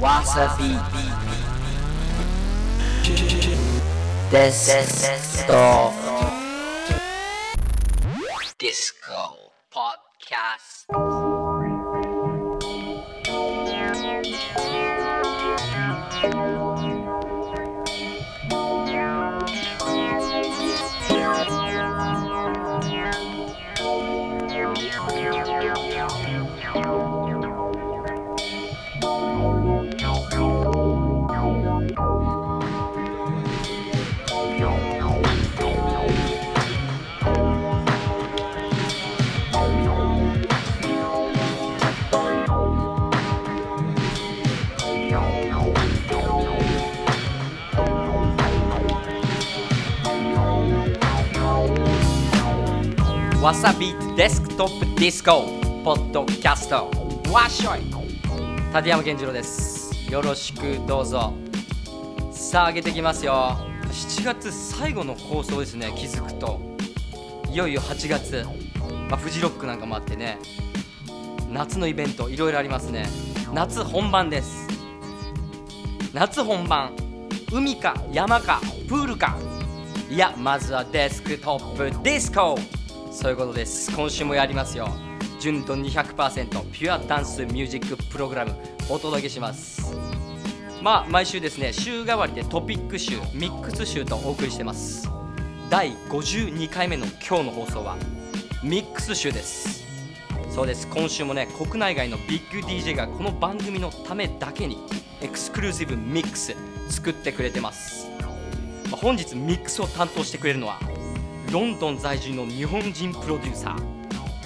わさびわさビート Desktop Disco Podcast わっしょい。立山健次郎です。よろしくどうぞ。さあ上げてきますよ。7月最後の放送ですね。気づくと。いよいよ8月、まあ、フジロックなんかもあってね。夏のイベントいろいろありますね。夏本番です。夏本番。海か山かプールか。いやまずはデスクトップディスコ。そういうことです。今週もやりますよ。純度200%ピュアダンスミュージックプログラムお届けします。まあ毎週ですね週替わりでトピック集ミックス集とお送りしてます。第52回目の今日の放送はミックス集です。そうです。今週もね国内外のビッグ DJ がこの番組のためだけにエクスクルーシブミックス作ってくれてます。本日ミックスを担当してくれるのはロンドン在住の日本人プロデューサー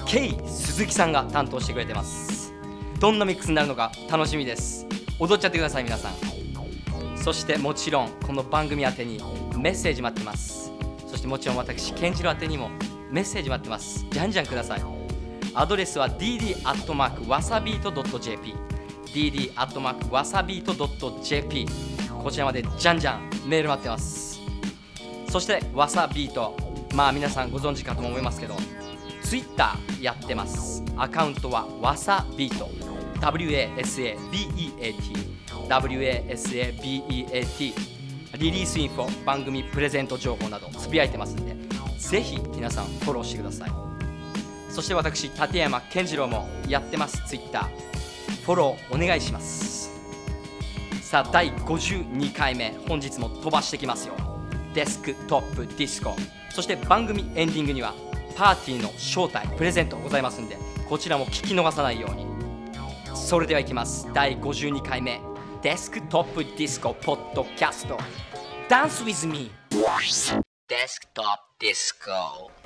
K 鈴木さんが担当してくれてます。どんなミックスになるのか楽しみです。踊っちゃってください皆さん。そしてもちろんこの番組宛てにメッセージ待ってます。そしてもちろん私健次郎宛てにもメッセージ待ってます。じゃんじゃんください。アドレスは dd.wasabeat.jp dd.wasabeat.jp こちらまでじゃんじゃんメール待ってます。そしてわさビートまあ皆さんご存知かと思いますけど Twitter やってます。アカウントはわさビート。WASABEAT WASABEAT リリースインフォ番組プレゼント情報などつぶやいてますんでぜひ皆さんフォローしてください。そして私立山健次郎もやってます Twitter フォローお願いします。さあ第52回目本日も飛ばしてきますよ。 Desktop Disco。そして番組エンディングにはパーティーの招待プレゼントございますんでこちらも聞き逃さないように。それではいきます。第52回目。 Desktop Disco Podcast。 Dance with me。デスクトップディスコ。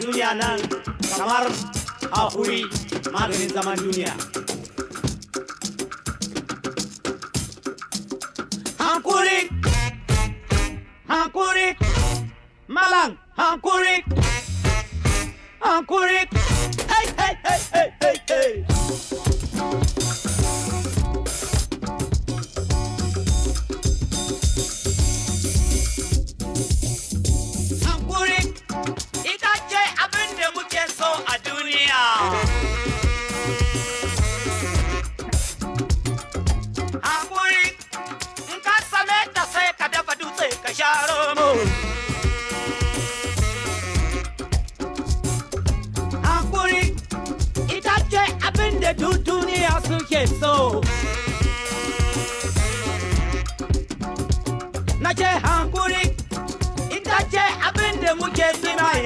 dunia nan kamar a huri zaman dunia.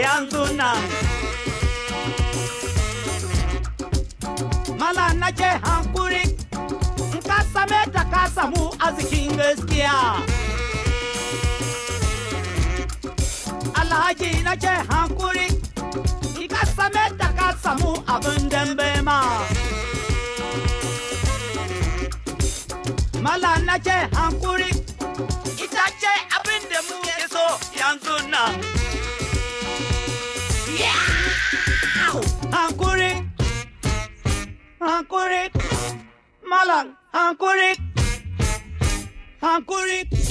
Antuna Mala nake hankuri ikasame ka same ta ka samu arzikin gaskiya Alhaji nake hankuri in ka same ta ka samu abin ma Mala nake hankuri itache ce abin da Ankurik Malang. Ankurik Ankurik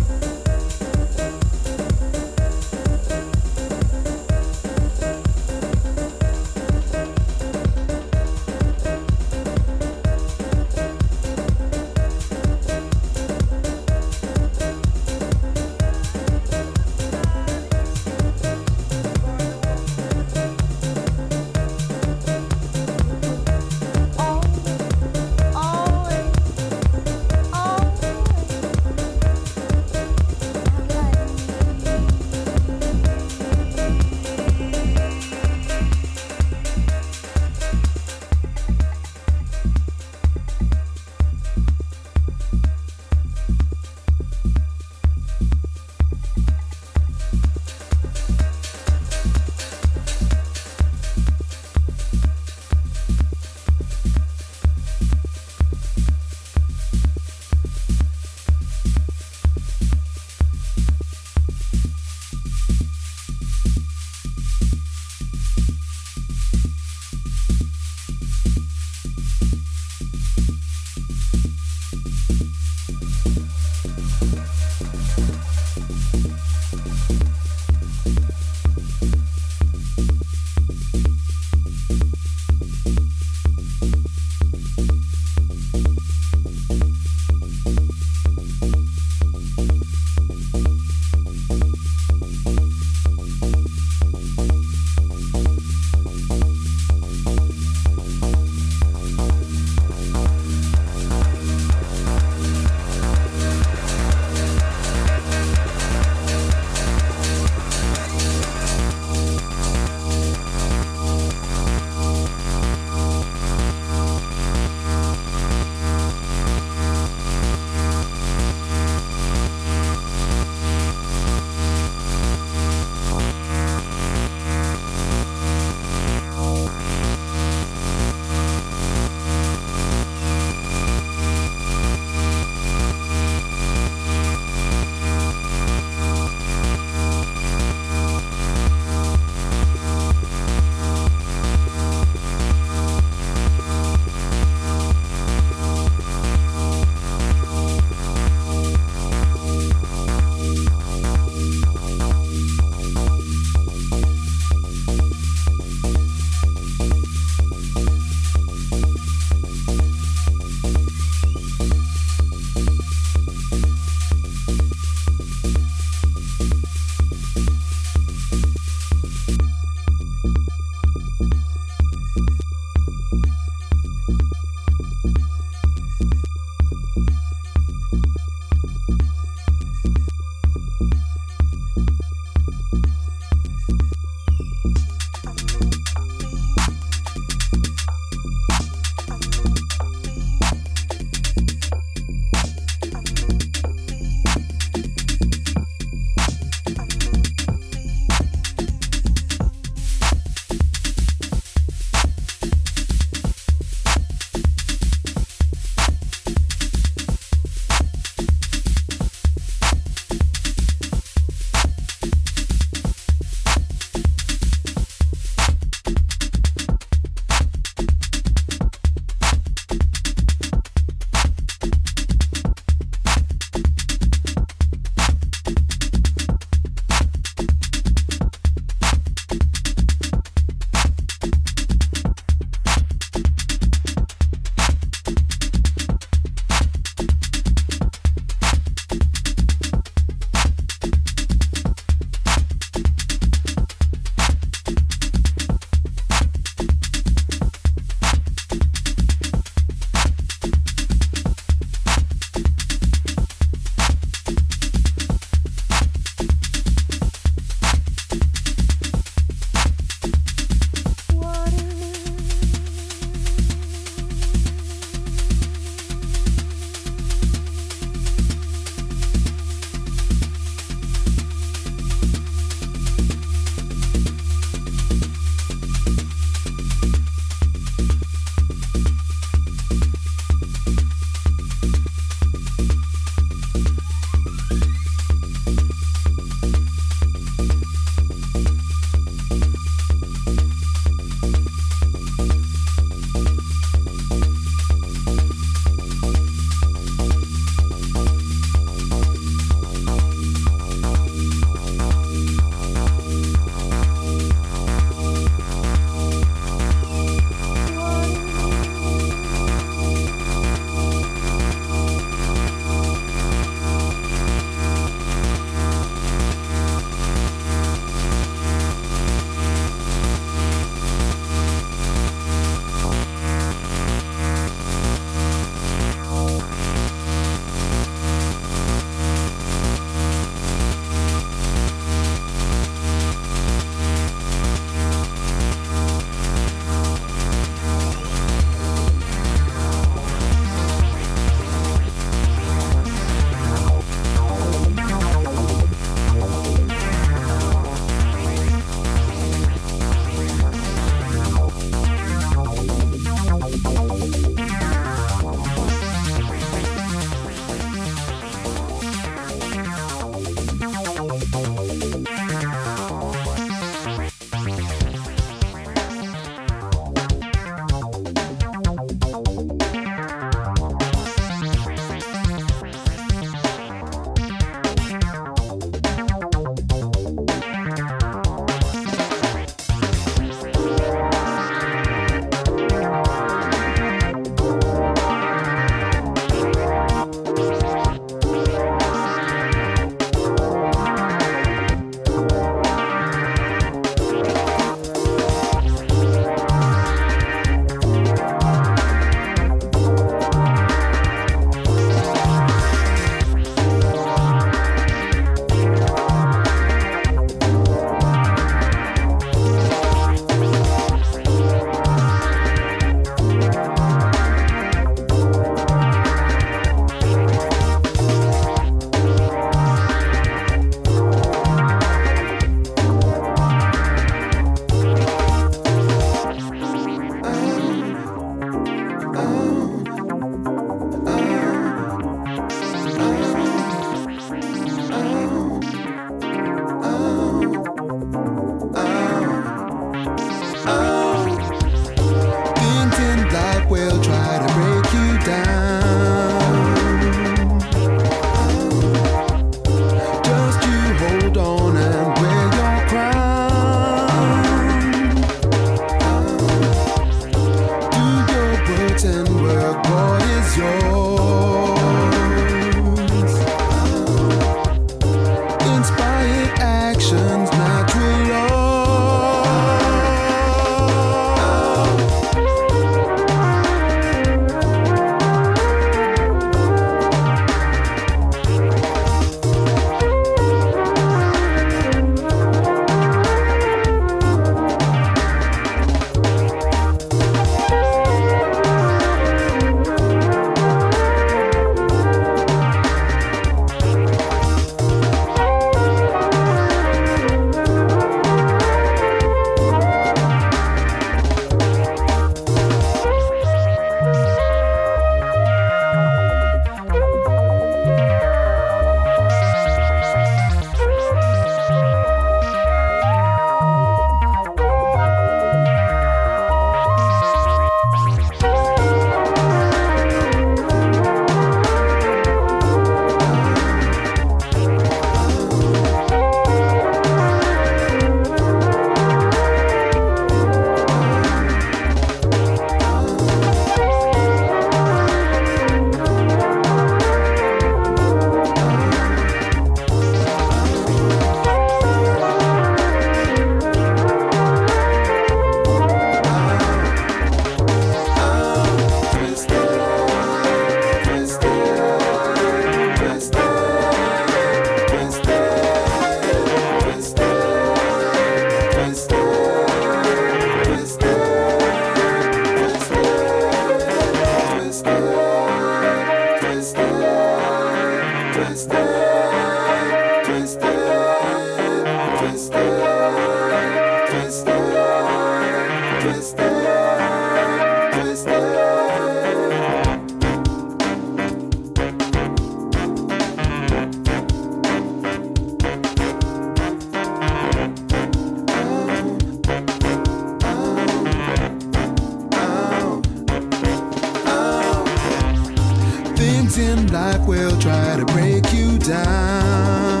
in life will try to break you down.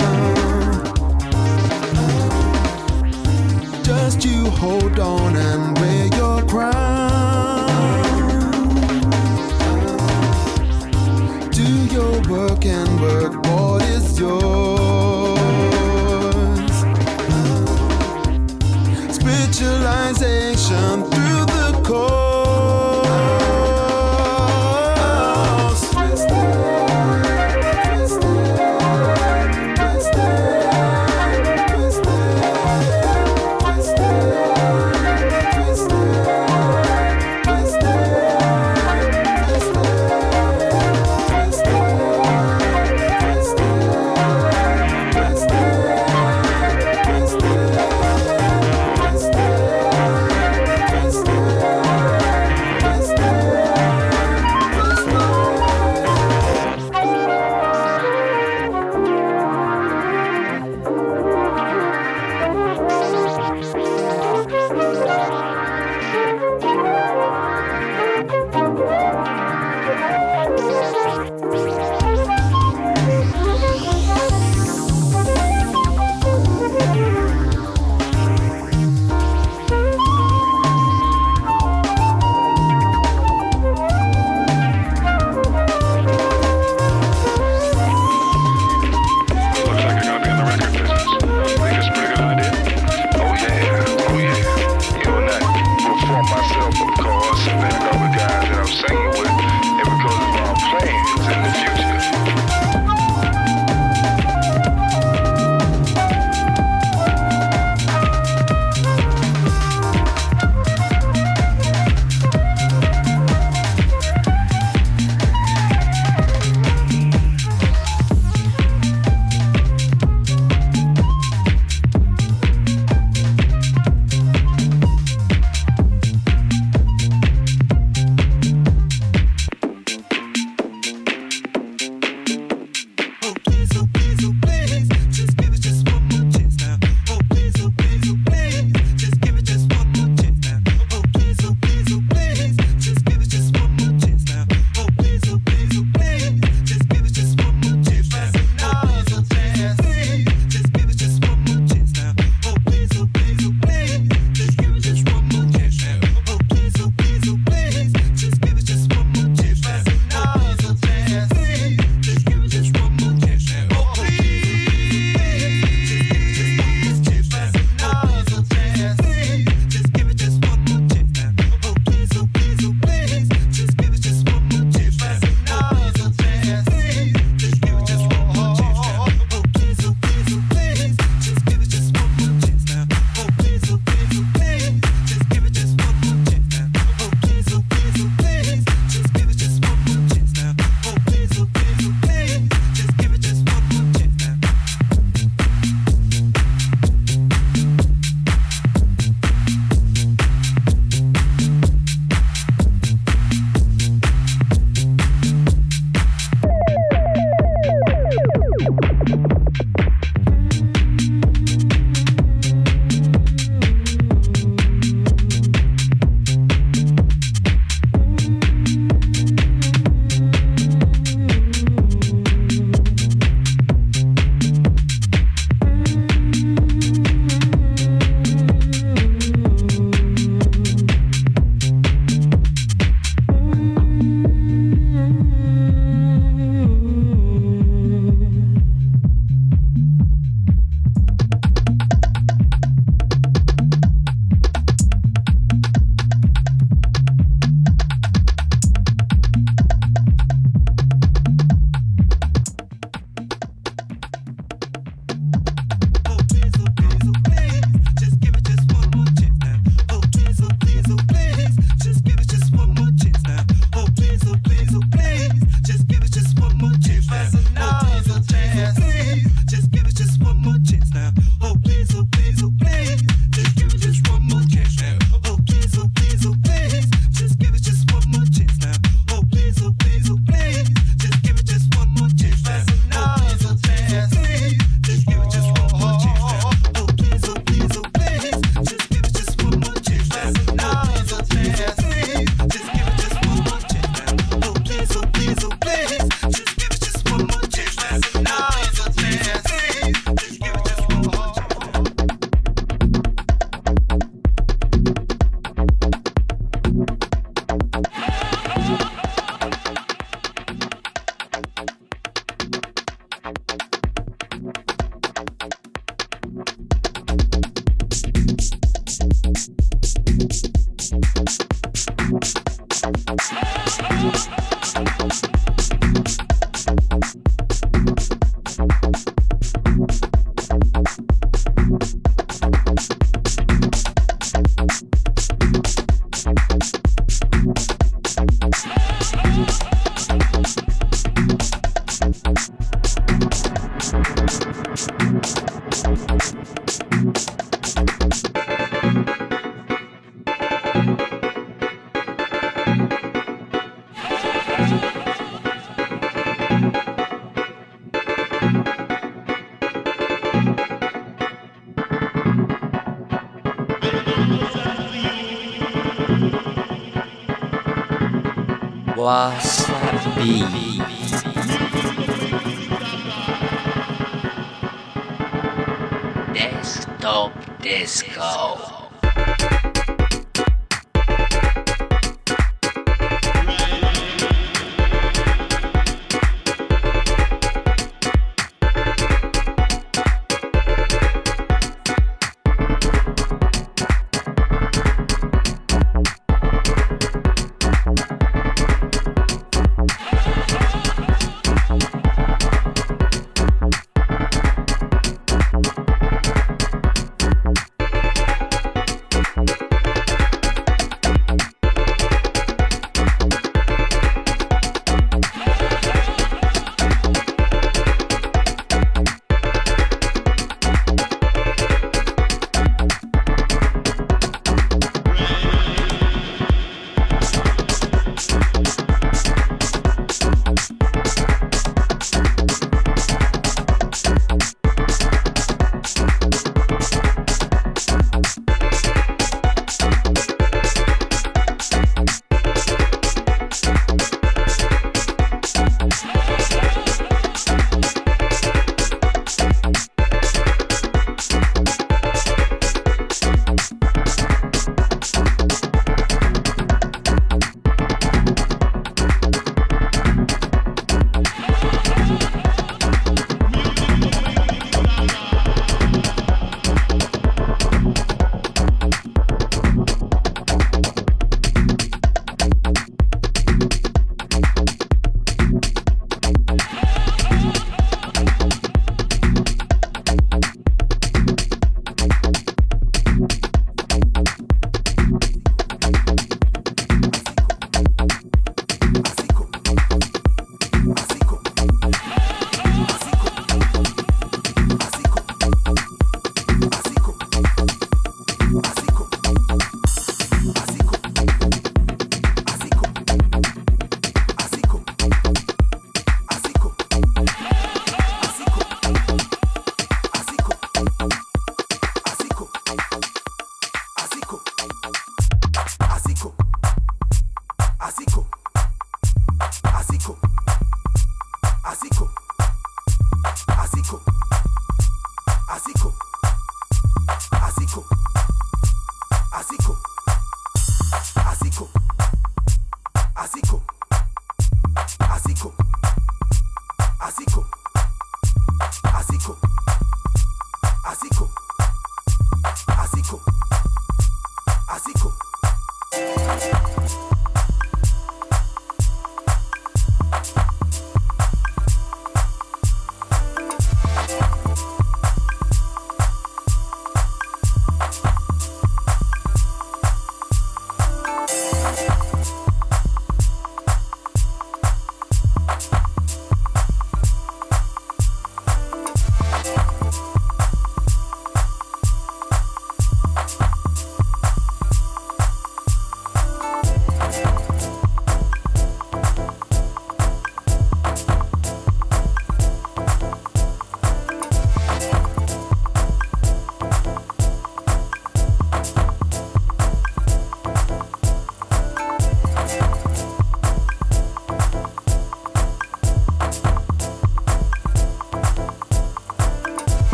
Just you hold on and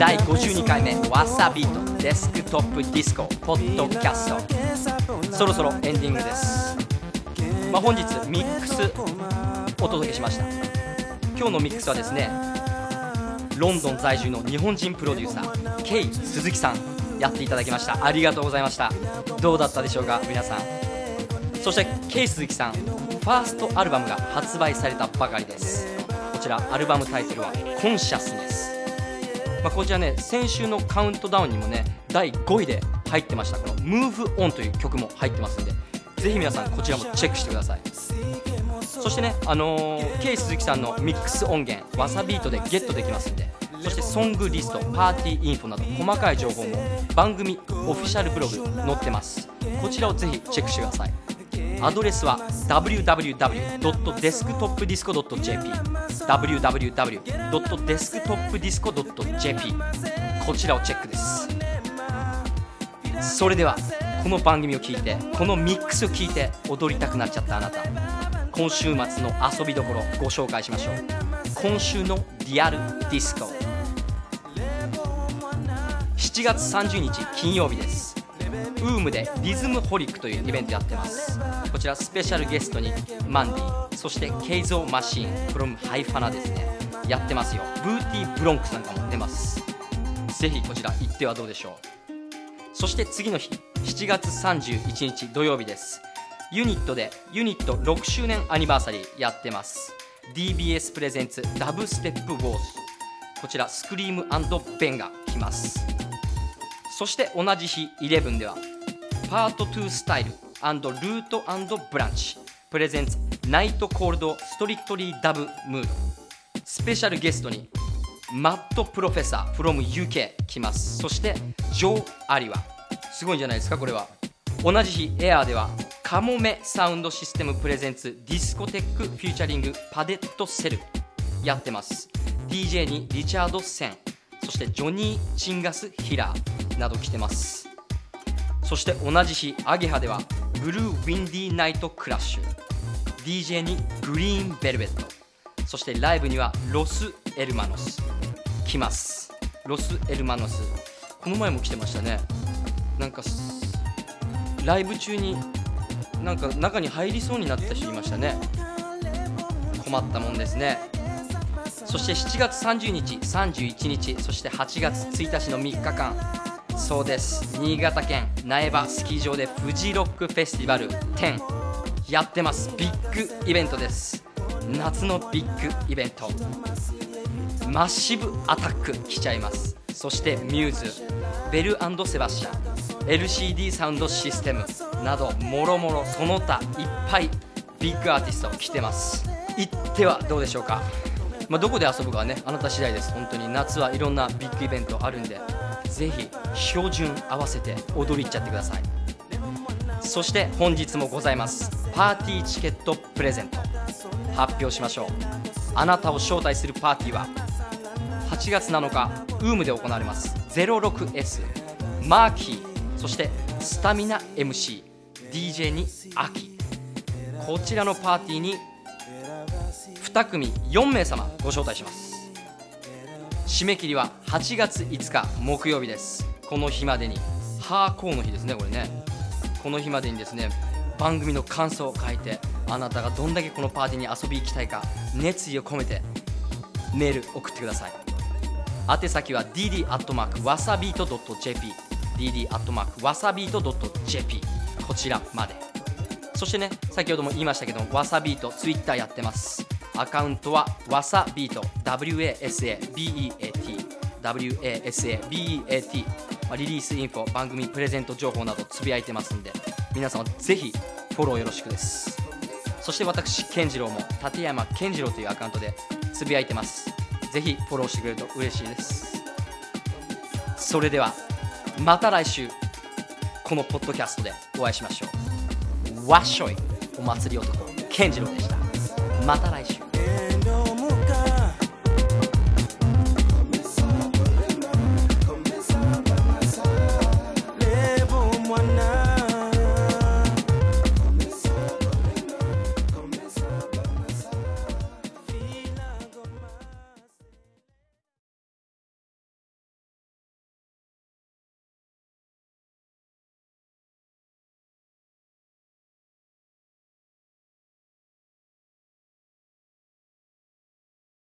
第52回目わさビート Desktop Disco Podcast。そろそろエンディングです、まあ、本日ミックスお届けしました。今日のミックスはですねロンドン在住の日本人プロデューサー K 鈴木さん。やっていただきました。ありがとうございました。どうだったでしょうか皆さん。そして K 鈴木さん。ファーストアルバムが発売されたばかりです。こちらアルバムタイトルは「コンシャスネス」まあ、こちらね先週のカウントダウンにもね第5位で入ってました。この「Move On」という曲も入ってますんでぜひ皆さんこちらもチェックしてください。そしてね、あのー、K 鈴木さんのミックス音源わさビートでゲットできますんでそしてソングリストパーティーインフォなど細かい情報も番組オフィシャルブログ載ってます。こちらをぜひチェックしてください。アドレスは www.desktopdisco.jp www.desktopdisco.jp こちらをチェックです。それではこの番組を聞いてこのミックスを聞いて踊りたくなっちゃったあなた。今週末の遊びどころご紹介しましょう。今週のリアルディスコ。7月30日金曜日です。WOMB でリズムホリックというイベントやってます。こちらスペシャルゲストにマンディそしてケイゾーマシーン from ハイファナですね。やってますよ。ブーティーブロンクスなんかも出ます。ぜひこちら行ってはどうでしょう。そして次の日7月31日土曜日です。ユニットでユニット6周年アニバーサリーやってます。DBS presents Dubstep Wars。こちらスクリームベンが来ます。そして同じ日11ではパート2スタイルルートブランチプレゼンツナイトコールドストリクトリーダブムードスペシャルゲストにマットプロフェッサー from UK 来ますそして Joe Ariwa すごいんじゃないですかこれは同じ日 Air では Kamome Sound System presents Discotheque featuring Padded Cellやってます DJ に Richard Sen そして Johnny Chingas ヒラーなど来てますそして同じ日アゲハでは Blue Windy Night Clash。DJ に Green Velvet。そしてライブには Los Hermanos。来ます。 Los Hermanos。この前も来てましたね。なんかライブ中になんか中に入りそうになった人いましたね。困ったもんですね。そして7月30日31日そして8月1日の3日間。そうです。新潟県苗場スキー場でフジロックフェスティバル10やってます。ビッグイベントです。夏のビッグイベント。マッシブアタック来ちゃいます。そしてミューズベルセバスチャン LCD サウンドシステムなどもろもろその他いっぱいビッグアーティスト来てます。行ってはどうでしょうか、まあ、どこで遊ぶかはねあなた次第です。本当に夏はいろんなビッグイベントあるんで。ぜひ標準合わせて踊りっちゃってください。そして本日もございます。パーティーチケットプレゼント。発表しましょう。あなたを招待するパーティーは8月7日ウームで行われます。06S マーキーそしてスタミナ MCDJ に秋こちらのパーティーに2組4名様ご招待します。締め切りは8月5日木曜日です。この日までに。ハーコーの日ですねこれね。この日までにですね番組の感想を書いてあなたがどんだけこのパーティーに遊び行きたいか熱意を込めてメール送ってください。宛先は dd.wasabeat.jp dd.wasabeat.jp こちらまで。そしてね先ほども言いましたけどわさビートツイッターやってます。アカウントはわさビート WASABEAT WASABEAT リリースインフォ番組プレゼント情報などつぶやいてますんで皆様ぜひフォローよろしくです。そして私健次郎も立山健次郎というアカウントでつぶやいてます。ぜひフォローしてくれると嬉しいです。それではまた来週このポッドキャストでお会いしましょう。わっしょいお祭り男健次郎でした。また来週。